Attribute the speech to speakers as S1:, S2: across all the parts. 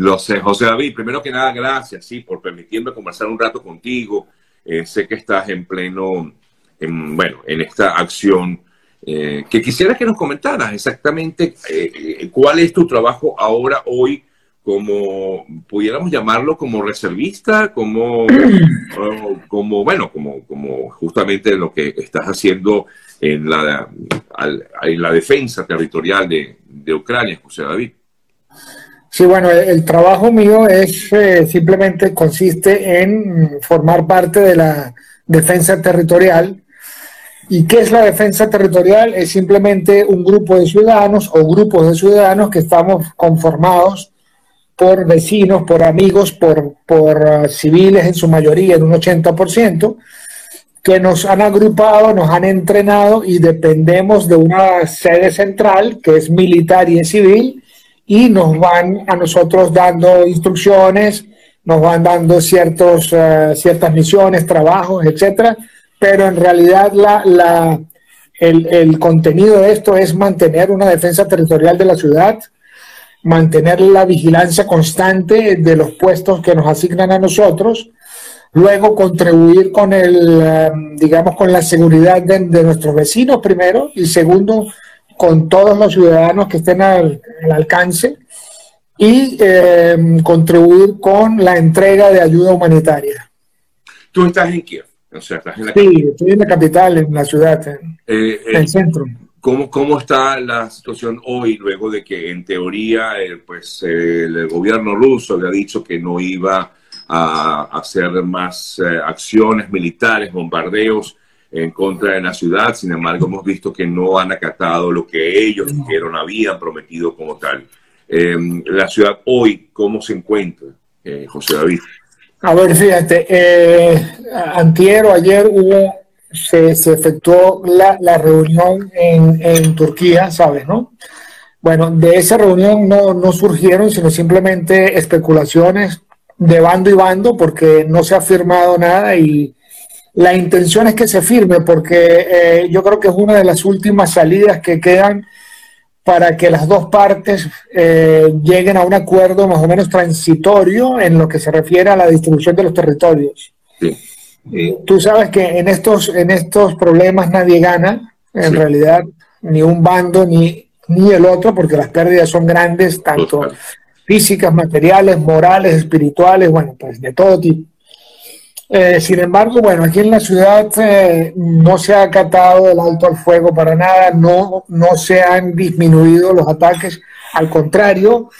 S1: Lo sé, José David. Primero que nada, gracias, sí, por permitirme conversar un rato contigo. Eh, sé que estás en pleno, en, bueno, en esta acción. Eh, que quisiera que nos comentaras exactamente eh, cuál es tu trabajo ahora, hoy, como pudiéramos llamarlo como reservista, como, como bueno, como, como justamente lo que estás haciendo en la, en la defensa territorial de, de Ucrania, José David.
S2: Sí, bueno, el, trabajo mío es eh, simplemente consiste en formar parte de la defensa territorial. ¿Y qué es la defensa territorial? Es simplemente un grupo de ciudadanos o grupos de ciudadanos que estamos conformados por vecinos, por amigos, por, por uh, civiles en su mayoría, en un 80%, que nos han agrupado, nos han entrenado y dependemos de una sede central que es militar y civil y nos van a nosotros dando instrucciones, nos van dando ciertos, uh, ciertas misiones, trabajos, etcétera, pero en realidad la, la, el, el, contenido de esto es mantener una defensa territorial de la ciudad, mantener la vigilancia constante de los puestos que nos asignan a nosotros, luego contribuir con el, um, digamos, con la seguridad de, de nuestros vecinos primero y segundo, con todos los ciudadanos que estén al, al alcance y eh, contribuir con la entrega de ayuda humanitaria.
S1: Tú estás en Kiev, o sea, estás en la
S2: Sí, capital. estoy en la capital, en la ciudad, en, eh, en el centro.
S1: ¿Cómo, ¿Cómo está la situación hoy, luego de que en teoría eh, pues, eh, el gobierno ruso le ha dicho que no iba a hacer más eh, acciones militares, bombardeos en contra de la ciudad? Sin embargo, hemos visto que no han acatado lo que ellos dijeron, habían prometido como tal. Eh, la ciudad hoy, ¿cómo se encuentra, eh, José David?
S2: A ver, fíjate, eh, antier o ayer hubo, se, se efectuó la, la reunión en, en, Turquía, ¿sabes, no? Bueno, de esa reunión no, no surgieron, sino simplemente especulaciones de bando y bando, porque no se ha firmado nada y la intención es que se firme, porque eh, yo creo que es una de las últimas salidas que quedan para que las dos partes eh, lleguen a un acuerdo más o menos transitorio en lo que se refiere a la distribución de los territorios. Sí. Tú sabes que en estos, en estos problemas nadie gana, en sí. realidad, ni un bando ni, ni el otro, porque las pérdidas son grandes, tanto físicas, materiales, morales, espirituales, bueno, pues de todo tipo. Eh, sin embargo, bueno, aquí en la ciudad eh, no se ha acatado el alto al fuego para nada, no, no se han disminuido los ataques, al contrario,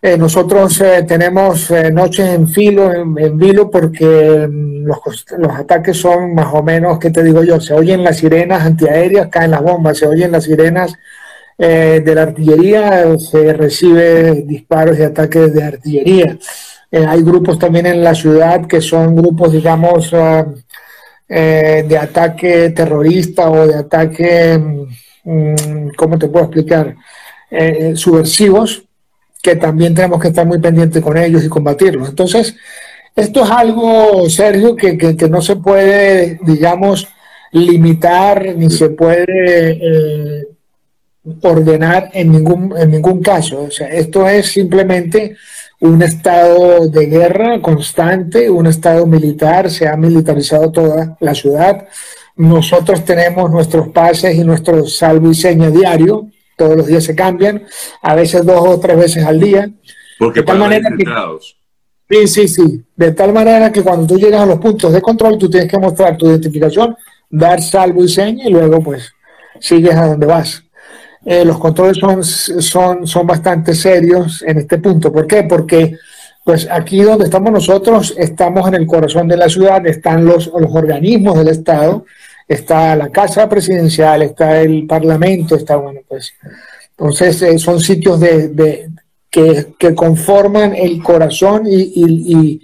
S2: eh, nosotros tenemos noches en filo, en, en vilo, porque mm, los, los, ataques son más o menos, ¿qué te digo yo? Se oyen las sirenas antiaéreas, caen las bombas, se oyen las sirenas de la artillería, se recibe disparos y ataques de artillería. Eh, hay grupos también en la ciudad que son grupos, digamos, uh, eh, de ataque terrorista o de ataque, um, ¿cómo te puedo explicar? Eh, subversivos, que también tenemos que estar muy pendientes con ellos y combatirlos. Entonces, esto es algo, Sergio, que, que no se puede, digamos, limitar ni se puede ordenar en ningún, en ningún caso. O sea, esto es simplemente un estado de guerra constante, un estado militar, se ha militarizado toda la ciudad. Nosotros tenemos nuestros pases y nuestro salvo y seña diario, todos los días se cambian, a veces dos o tres veces al día.
S1: Porque
S2: de tal manera que, Sí, sí, sí. De tal manera que cuando tú llegas a los puntos de control, tú tienes que mostrar tu identificación, dar salvo y seña y luego pues sigues a donde vas eh, los controles son, son, son bastante serios en este punto. ¿Por qué? Porque pues aquí donde estamos nosotros, estamos en el corazón de la ciudad, están los, los organismos del Estado, está la Casa Presidencial, está el Parlamento, está, bueno, pues, entonces eh, son sitios de, que, que, conforman el corazón y,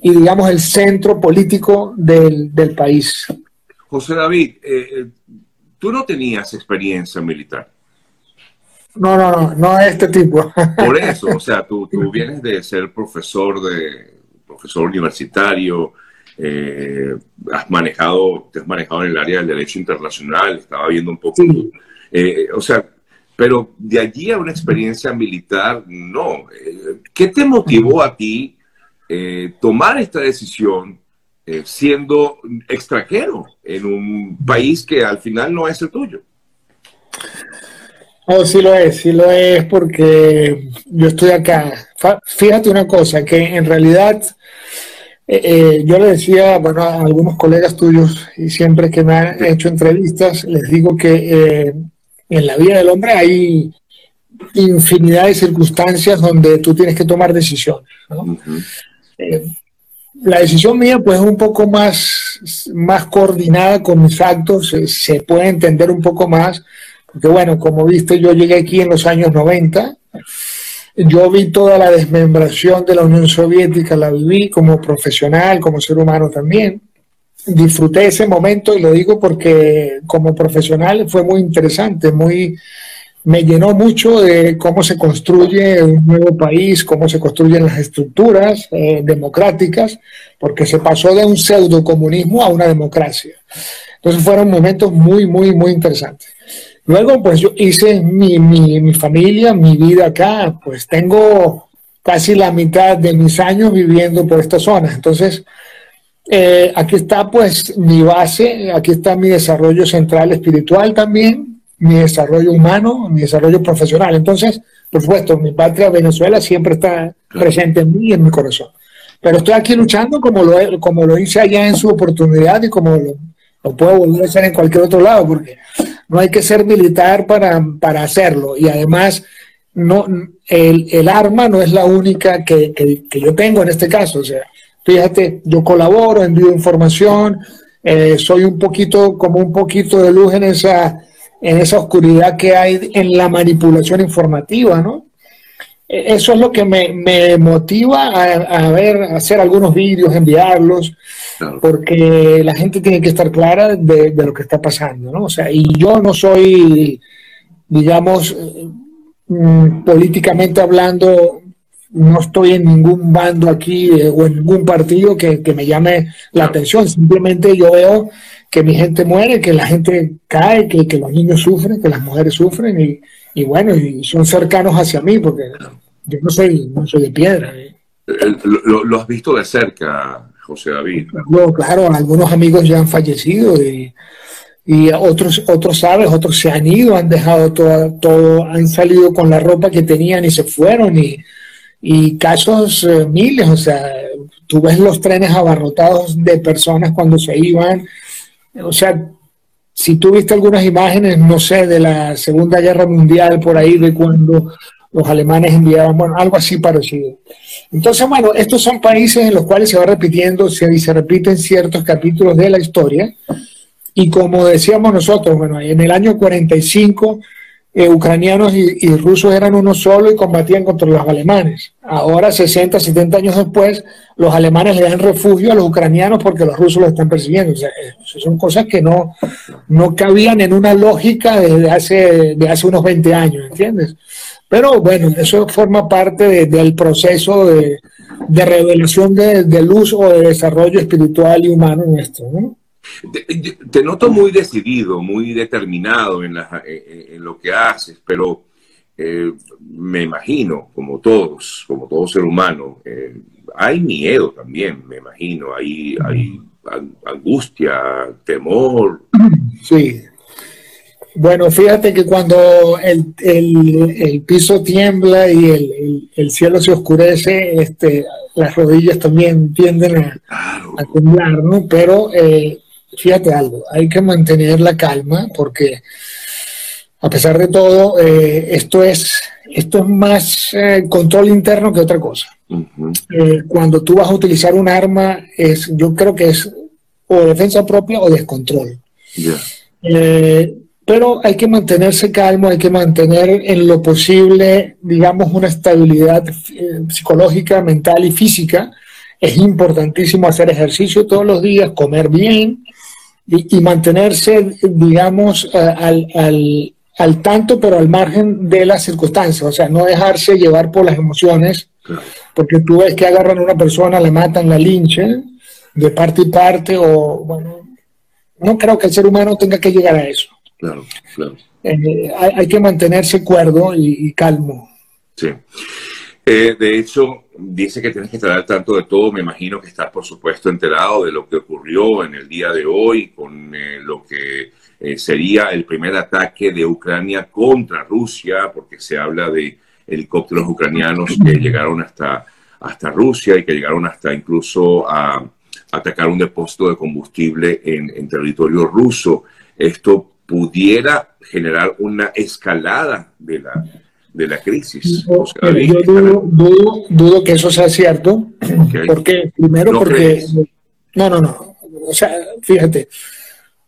S2: y, digamos, el centro político del, del país.
S1: José David, eh, tú no tenías experiencia militar.
S2: No, no, no, no es este tipo.
S1: Por eso, o sea, tú, tú vienes de ser profesor de profesor universitario, eh, has manejado, te has manejado en el área del derecho internacional, estaba viendo un poco. Sí. Eh, o sea, pero de allí a una experiencia militar, no. Eh, ¿Qué te motivó a ti eh, tomar esta decisión eh, siendo extranjero en un país que al final no es el tuyo?
S2: Oh, sí lo es, sí lo es porque yo estoy acá. Fíjate una cosa, que en realidad eh, eh, yo le decía bueno, a algunos colegas tuyos y siempre que me han hecho entrevistas, les digo que eh, en la vida del hombre hay infinidad de circunstancias donde tú tienes que tomar decisiones. la decisión mía pues es un poco más, más coordinada con mis actos, se puede entender un poco más porque bueno, como viste, yo llegué aquí en los años 90. Yo vi toda la desmembración de la Unión Soviética, la viví como profesional, como ser humano también. Disfruté ese momento y lo digo porque como profesional fue muy interesante, muy, me llenó mucho de cómo se construye un nuevo país, cómo se construyen las estructuras eh, democráticas, porque se pasó de un pseudo comunismo a una democracia. Entonces fueron momentos muy, muy, muy interesantes. Luego, pues yo hice mi, mi, familia, mi vida acá, pues tengo casi la mitad de mis años viviendo por esta zona. Entonces, eh, aquí está pues mi base, aquí está mi desarrollo central espiritual también, mi desarrollo humano, mi desarrollo profesional. Entonces, por supuesto, mi patria Venezuela siempre está presente en mí y en mi corazón. Pero estoy aquí luchando como lo, como lo hice allá en su oportunidad y como lo, lo puedo volver a hacer en cualquier otro lado, porque no hay que ser militar para, para hacerlo. Y además, no, el, el, arma no es la única que, que, yo tengo en este caso. O sea, fíjate, yo colaboro, envío información, eh, soy un poquito, como un poquito de luz en esa, en esa oscuridad que hay en la manipulación informativa, ¿no? Eso es lo que me, me motiva a, a, ver, a hacer algunos vídeos, enviarlos, porque la gente tiene que estar clara de, lo que está pasando, ¿no? O sea, y yo no soy, digamos, mm, políticamente hablando, no estoy en ningún bando aquí eh, o en ningún partido que, me llame la atención, simplemente yo veo que mi gente muere, que la gente cae, que, los niños sufren, que las mujeres sufren y, y bueno, y son cercanos hacia mí porque yo no soy, no soy de piedra. ¿eh?
S1: Lo, has visto de cerca, José David.
S2: claro, algunos amigos ya han fallecido y, otros, otros, sabes, otros se han ido, han dejado todo, todo, han salido con la ropa que tenían y se fueron y, y casos eh, miles, o sea, tú ves los trenes abarrotados de personas cuando se iban, o sea, si tú viste algunas imágenes, no sé, de la Segunda Guerra Mundial por ahí, de cuando los alemanes enviaban, bueno, algo así parecido. Entonces, bueno, estos son países en los cuales se va repitiendo, se, se repiten ciertos capítulos de la historia. Y como decíamos nosotros, bueno, en el año 45 eh, ucranianos y, rusos eran uno solo y combatían contra los alemanes. Ahora, 60, 70 años después, los alemanes le dan refugio a los ucranianos porque los rusos los están persiguiendo. O sea, eh, son cosas que no, no cabían en una lógica desde hace, de hace unos 20 años, ¿entiendes? Pero bueno, eso forma parte del proceso de, revelación de, luz o de desarrollo espiritual y humano nuestro. ¿no?
S1: Te, noto muy decidido, muy determinado en, lo que haces, pero eh, me imagino, como todos, como todo ser humano, eh, hay miedo también, me imagino, hay, hay angustia, temor.
S2: Sí, bueno, fíjate que cuando el, piso tiembla y el, cielo se oscurece, este, las rodillas también tienden a, temblar, ¿no? Pero eh, fíjate algo, hay que mantener la calma porque a pesar de todo, eh, esto, es, esto es más eh, control interno que otra cosa. cuando tú vas a utilizar un arma, es, yo creo que es o defensa propia o descontrol pero hay que mantenerse calmo, hay que mantener en lo posible, digamos, una estabilidad eh, psicológica, mental y física. Es importantísimo hacer ejercicio todos los días, comer bien y, mantenerse, digamos, eh, al, al, al, tanto, pero al margen de las circunstancias. O sea, no dejarse llevar por las emociones, porque tú ves que agarran a una persona, la matan, la linchan de parte y parte, o bueno, no creo que el ser humano tenga que llegar a eso.
S1: Claro, claro.
S2: eh, hay, que mantenerse cuerdo y, calmo.
S1: Sí. Eh, de hecho, dice que tienes que estar al tanto de todo. Me imagino que estás, por supuesto, enterado de lo que ocurrió en el día de hoy con lo que sería el primer ataque de Ucrania contra Rusia, porque se habla de helicópteros ucranianos que llegaron hasta, hasta Rusia y que llegaron hasta incluso a atacar un depósito de combustible en, territorio ruso. Esto pudiera generar una escalada de la, de la crisis.
S2: yo dudo, que eso sea cierto, porque primero porque... No, no, no. O sea, fíjate,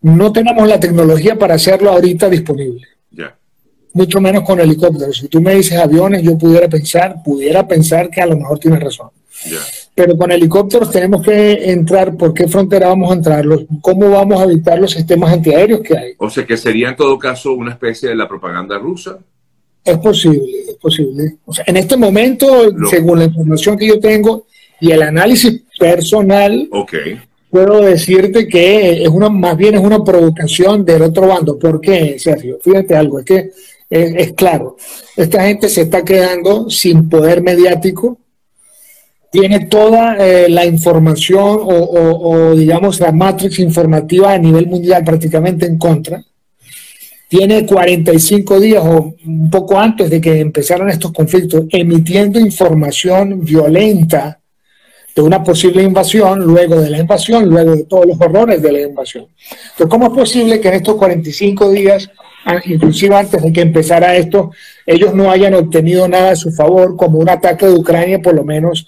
S2: no tenemos la tecnología para hacerlo ahorita disponible. Ya. Mucho menos con helicópteros. Si tú me dices aviones, yo pudiera pensar, pudiera pensar que a lo mejor tienes razón. Ya pero con helicópteros tenemos que entrar, ¿por qué frontera vamos a entrar? ¿Cómo vamos a evitar los sistemas antiaéreos que hay?
S1: O sea, que sería en todo caso una especie de la propaganda rusa.
S2: Es posible, es posible. O sea, en este momento, según la información que yo tengo y el análisis personal, puedo decirte que es una, más bien es una provocación del otro bando. ¿Por qué, Sergio? Fíjate algo, es que es claro, esta gente se está quedando sin poder mediático tiene toda eh, la información o, digamos, la matrix informativa a nivel mundial prácticamente en contra. Tiene 45 días o un poco antes de que empezaran estos conflictos emitiendo información violenta de una posible invasión, luego de la invasión, luego de todos los horrores de la invasión. Entonces, ¿cómo es posible que en estos 45 días inclusive antes de que empezara esto, ellos no hayan obtenido nada a su favor, como un ataque de Ucrania, por lo menos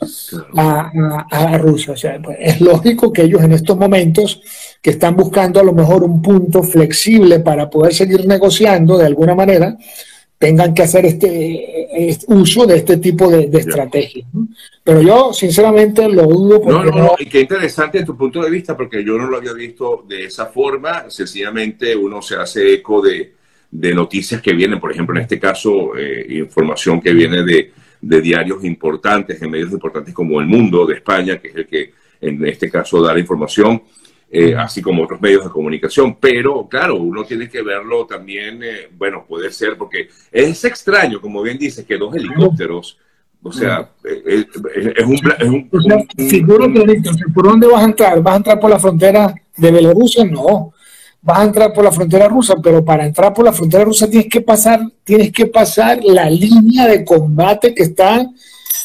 S2: a, Rusia. O sea, pues, es lógico que ellos en estos momentos, que están buscando a lo mejor un punto flexible para poder seguir negociando de alguna manera, tengan que hacer este, este uso de este tipo de, estrategias. Pero yo, sinceramente, lo dudo.
S1: no, no, no, y qué interesante tu punto de vista, porque yo no lo había visto de esa forma. Sencillamente uno se hace eco de, de noticias que vienen, por ejemplo, en este caso, eh, información que viene de, diarios importantes, de medios importantes como El Mundo de España, que es el que en este caso da la información, eh, así como otros medios de comunicación. Pero, claro, uno tiene que verlo también, eh, bueno, puede ser, porque es extraño, como bien dices, que dos helicópteros, o sea, es, un...
S2: ¿Por dónde vas a entrar? ¿Vas a entrar por la frontera de Bielorrusia? No vas a entrar por la frontera rusa, pero para entrar por la frontera rusa tienes que pasar, tienes que pasar la línea de combate que está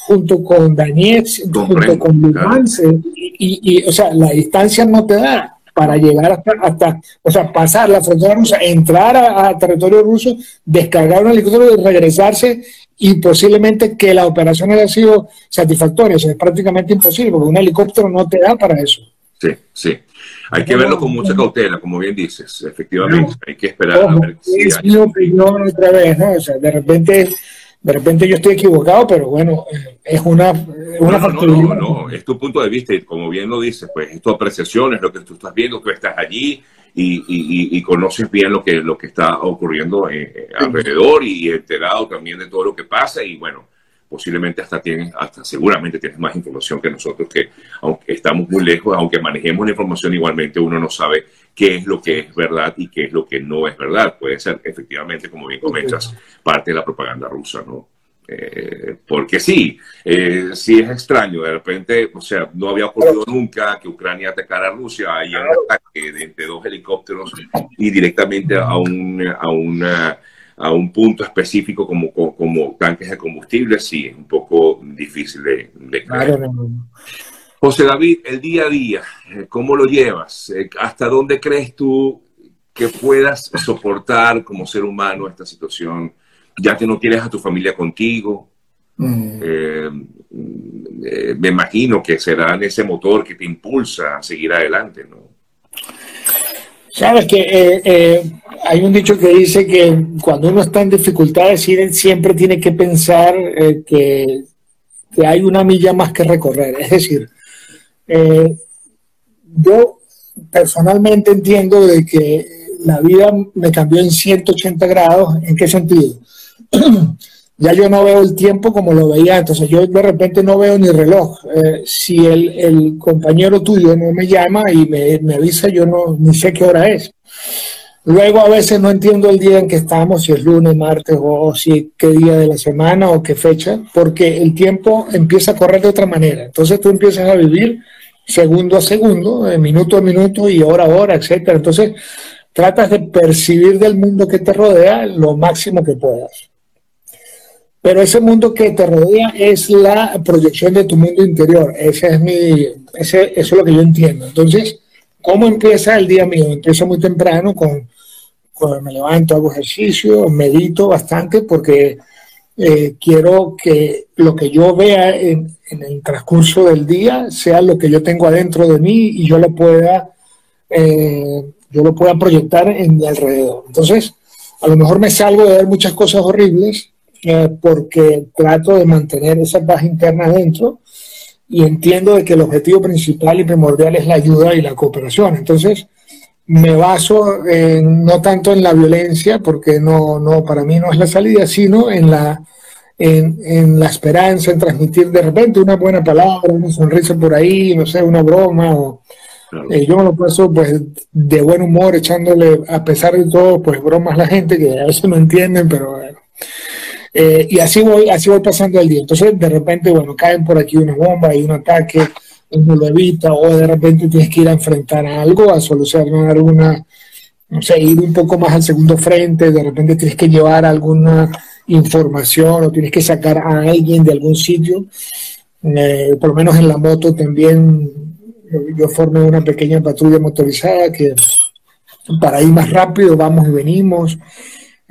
S2: junto con Donetsk, junto con Lugansk, y, o sea, la distancia no te da para llegar hasta, hasta o sea, pasar la frontera rusa, entrar a, territorio ruso, descargar un helicóptero y regresarse y posiblemente que la operación haya sido satisfactoria. O sea, es prácticamente imposible porque un helicóptero no te da para eso.
S1: Sí, sí. Hay que verlo con mucha cautela, como bien dices, efectivamente. hay que esperar a ver
S2: si Es mi opinión otra vez, ¿no? O sea, de repente, de repente yo estoy equivocado, pero bueno, es una, una
S1: no, no, no, es tu punto de vista y como bien lo dices, pues es tu apreciación, es lo que tú estás viendo, tú estás allí y, y, y conoces bien lo que, lo que está ocurriendo eh, eh, alrededor y enterado también de todo lo que pasa y bueno, posiblemente hasta tienes, hasta seguramente tienes más información que nosotros, que aunque estamos muy lejos, aunque manejemos la información igualmente, uno no sabe qué es lo que es verdad y qué es lo que no es verdad. Puede ser efectivamente, como bien comentas, parte de la propaganda rusa, ¿no? Eh, porque sí, eh, sí es extraño, de repente, o sea, no había ocurrido nunca que Ucrania atacara a Rusia, hay un ataque de, de dos helicópteros y directamente a, un, a una a un punto específico como, como, tanques de combustible, sí, es un poco difícil de, creer. José David, el día a día, eh, ¿cómo lo llevas? Eh, ¿Hasta dónde crees tú que puedas soportar como ser humano esta situación? Ya que no tienes a tu familia contigo. Mm. Eh, me imagino que será ese motor que te impulsa a seguir adelante, ¿no?
S2: Sabes que eh, eh, hay un dicho que dice que cuando uno está en dificultades siempre tiene que pensar eh, que, hay una milla más que recorrer. Es decir, yo personalmente entiendo de que la vida me cambió en 180 grados. ¿En qué sentido? ya yo no veo el tiempo como lo veía entonces yo de repente no veo ni reloj. Eh, si el, compañero tuyo no me llama y me, avisa, yo no ni sé qué hora es. Luego a veces no entiendo el día en que estamos, si es lunes, martes o, si qué día de la semana o qué fecha, porque el tiempo empieza a correr de otra manera. Entonces tú empiezas a vivir segundo a segundo, minuto a minuto y hora a hora, etcétera. Entonces tratas de percibir del mundo que te rodea lo máximo que puedas. Pero ese mundo que te rodea es la proyección de tu mundo interior. Ese es mi, ese, eso es lo que yo entiendo. Entonces, ¿cómo empieza el día mío? Empieza muy temprano con, cuando me levanto, hago ejercicio, medito bastante porque eh, quiero que lo que yo vea en, el transcurso del día sea lo que yo tengo adentro de mí y yo lo pueda, eh, yo lo pueda proyectar en mi alrededor. Entonces, a lo mejor me salgo de ver muchas cosas horribles eh, porque trato de mantener esa paz interna adentro y entiendo de que el objetivo principal y primordial es la ayuda y la cooperación. Entonces, me baso no tanto en la violencia, porque no, no, para mí no es la salida, sino en la, en, la esperanza, en transmitir de repente una buena palabra, una sonrisa por ahí, no sé, una broma. O, eh, yo me lo paso pues de buen humor, echándole, a pesar de todo, pues bromas a la gente que a veces no entienden, pero bueno. Eh, y así voy, así voy pasando el día. Entonces, de repente, bueno, caen por aquí una bomba y un ataque, uno lo evita, o de repente tienes que ir a enfrentar algo, a solucionar alguna, no sé, ir un poco más al segundo frente, de repente tienes que llevar alguna información o tienes que sacar a alguien de algún sitio. Eh, por lo menos en la moto también yo formé una pequeña patrulla motorizada que para ir más rápido vamos y venimos.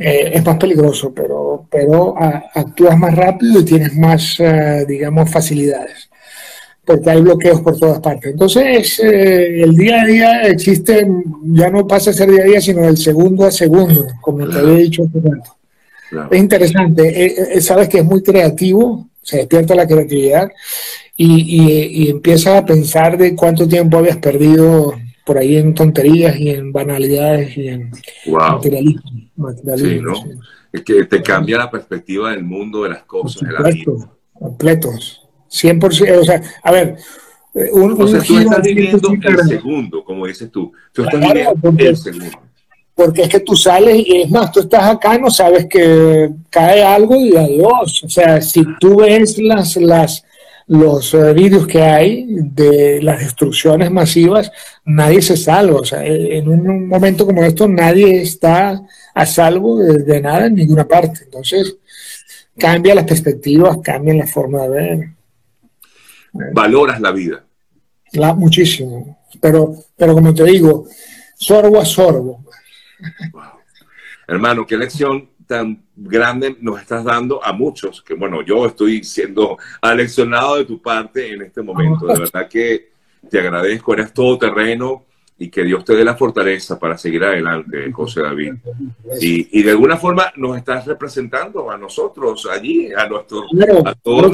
S2: Eh, es más peligroso, pero, pero actúas más rápido y tienes más, eh, digamos, facilidades, porque hay bloqueos por todas partes. Entonces, eh, el día a día existe, ya no pasa a ser día a día, sino del segundo a segundo, como te había dicho hace rato. Es interesante, sabes que es muy creativo, se despierta la creatividad y, y, y empiezas a pensar de cuánto tiempo habías perdido por ahí en tonterías y en banalidades y en materialismo.
S1: sí, ¿no? Es que te cambia la perspectiva del mundo, de las cosas, de la vida.
S2: Completos. 100%, o sea, a ver,
S1: un, o sea, tú estás viviendo el segundo, como dices tú. Tú estás viviendo el segundo.
S2: Porque es que tú sales y es más, tú estás acá, no sabes que cae algo y adiós. O sea, si tú ves las, las, los eh, vídeos que hay de las destrucciones masivas, nadie se salva. O sea, en un momento como esto, nadie está a salvo de, nada en ninguna parte. Entonces, cambia las perspectivas, cambia la forma de ver.
S1: Valoras la vida.
S2: La, muchísimo. Pero, pero como te digo, sorbo a sorbo.
S1: Hermano, qué lección tan grande nos estás dando a muchos, que bueno, yo estoy siendo aleccionado de tu parte en este momento. De verdad que te agradezco, eres todo terreno y que Dios te dé la fortaleza para seguir adelante, José David. Y, de alguna forma nos estás representando a nosotros allí, a nuestro a todos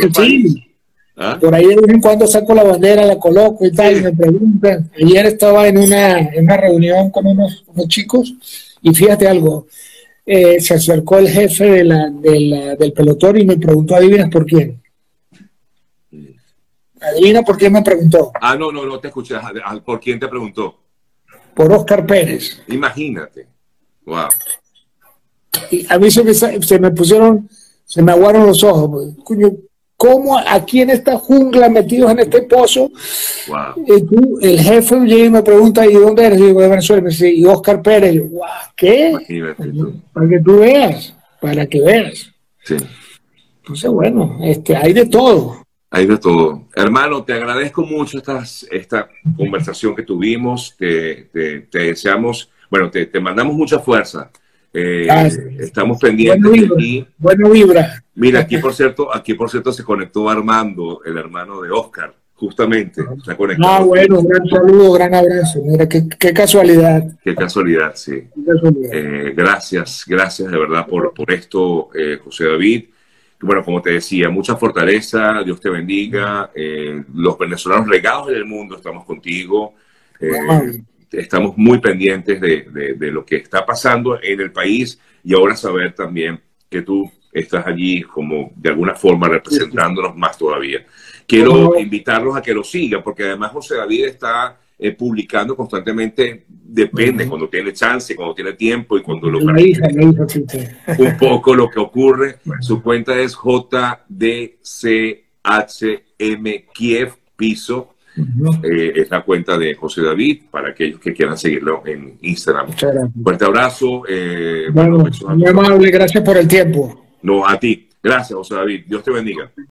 S2: ¿Ah? Por ahí de vez en cuando saco la bandera, la coloco y tal, y me preguntan. Ayer estaba en una, en una reunión con unos, unos chicos y fíjate algo, eh, se acercó el jefe de la, del pelotón y me preguntó, ¿adivinas por quién? ¿Adivina por quién me preguntó?
S1: Ah, no, no, no te escuché. ¿Por quién te preguntó?
S2: Por Oscar Pérez.
S1: Imagínate. Wow.
S2: Y a mí se me, se me pusieron, se me aguaron los ojos. Coño, cómo aquí en esta jungla metidos en este pozo. el jefe llega y me pregunta, ¿y dónde eres? Y digo, de Venezuela. Me dice, y Oscar Pérez. Y ¿qué? Para que tú veas, para que veas.
S1: Sí.
S2: Entonces, bueno, este, hay de todo.
S1: Hay de todo. Hermano, te agradezco mucho esta, esta conversación que tuvimos. Te, te, deseamos, bueno, te, te mandamos mucha fuerza. Eh, estamos pendientes
S2: bueno aquí. Bueno vibra.
S1: Mira, aquí por cierto, aquí por cierto se conectó Armando, el hermano de Oscar, justamente. Se
S2: ah, bueno, gran saludo, gran abrazo. Mira, qué, casualidad.
S1: Qué casualidad, sí. Eh, gracias, gracias de verdad por, por esto, eh, José David. Bueno, como te decía, mucha fortaleza, Dios te bendiga. los venezolanos regados en el mundo, estamos contigo estamos muy pendientes de, lo que está pasando en el país y ahora saber también que tú estás allí como de alguna forma representándonos más todavía. Quiero invitarlos a que lo sigan porque además José David está eh, publicando constantemente, depende, cuando tiene chance, cuando tiene tiempo y cuando lo
S2: sí, sí.
S1: un poco lo que ocurre. Su cuenta es JDCHM Kiev Piso. Eh, es la cuenta de José David para aquellos que quieran seguirlo en Instagram.
S2: Muchas gracias.
S1: Fuerte abrazo. eh,
S2: Bueno,
S1: a
S2: muy amable, gracias por el tiempo.
S1: No, a ti. Gracias, José David. Dios te bendiga.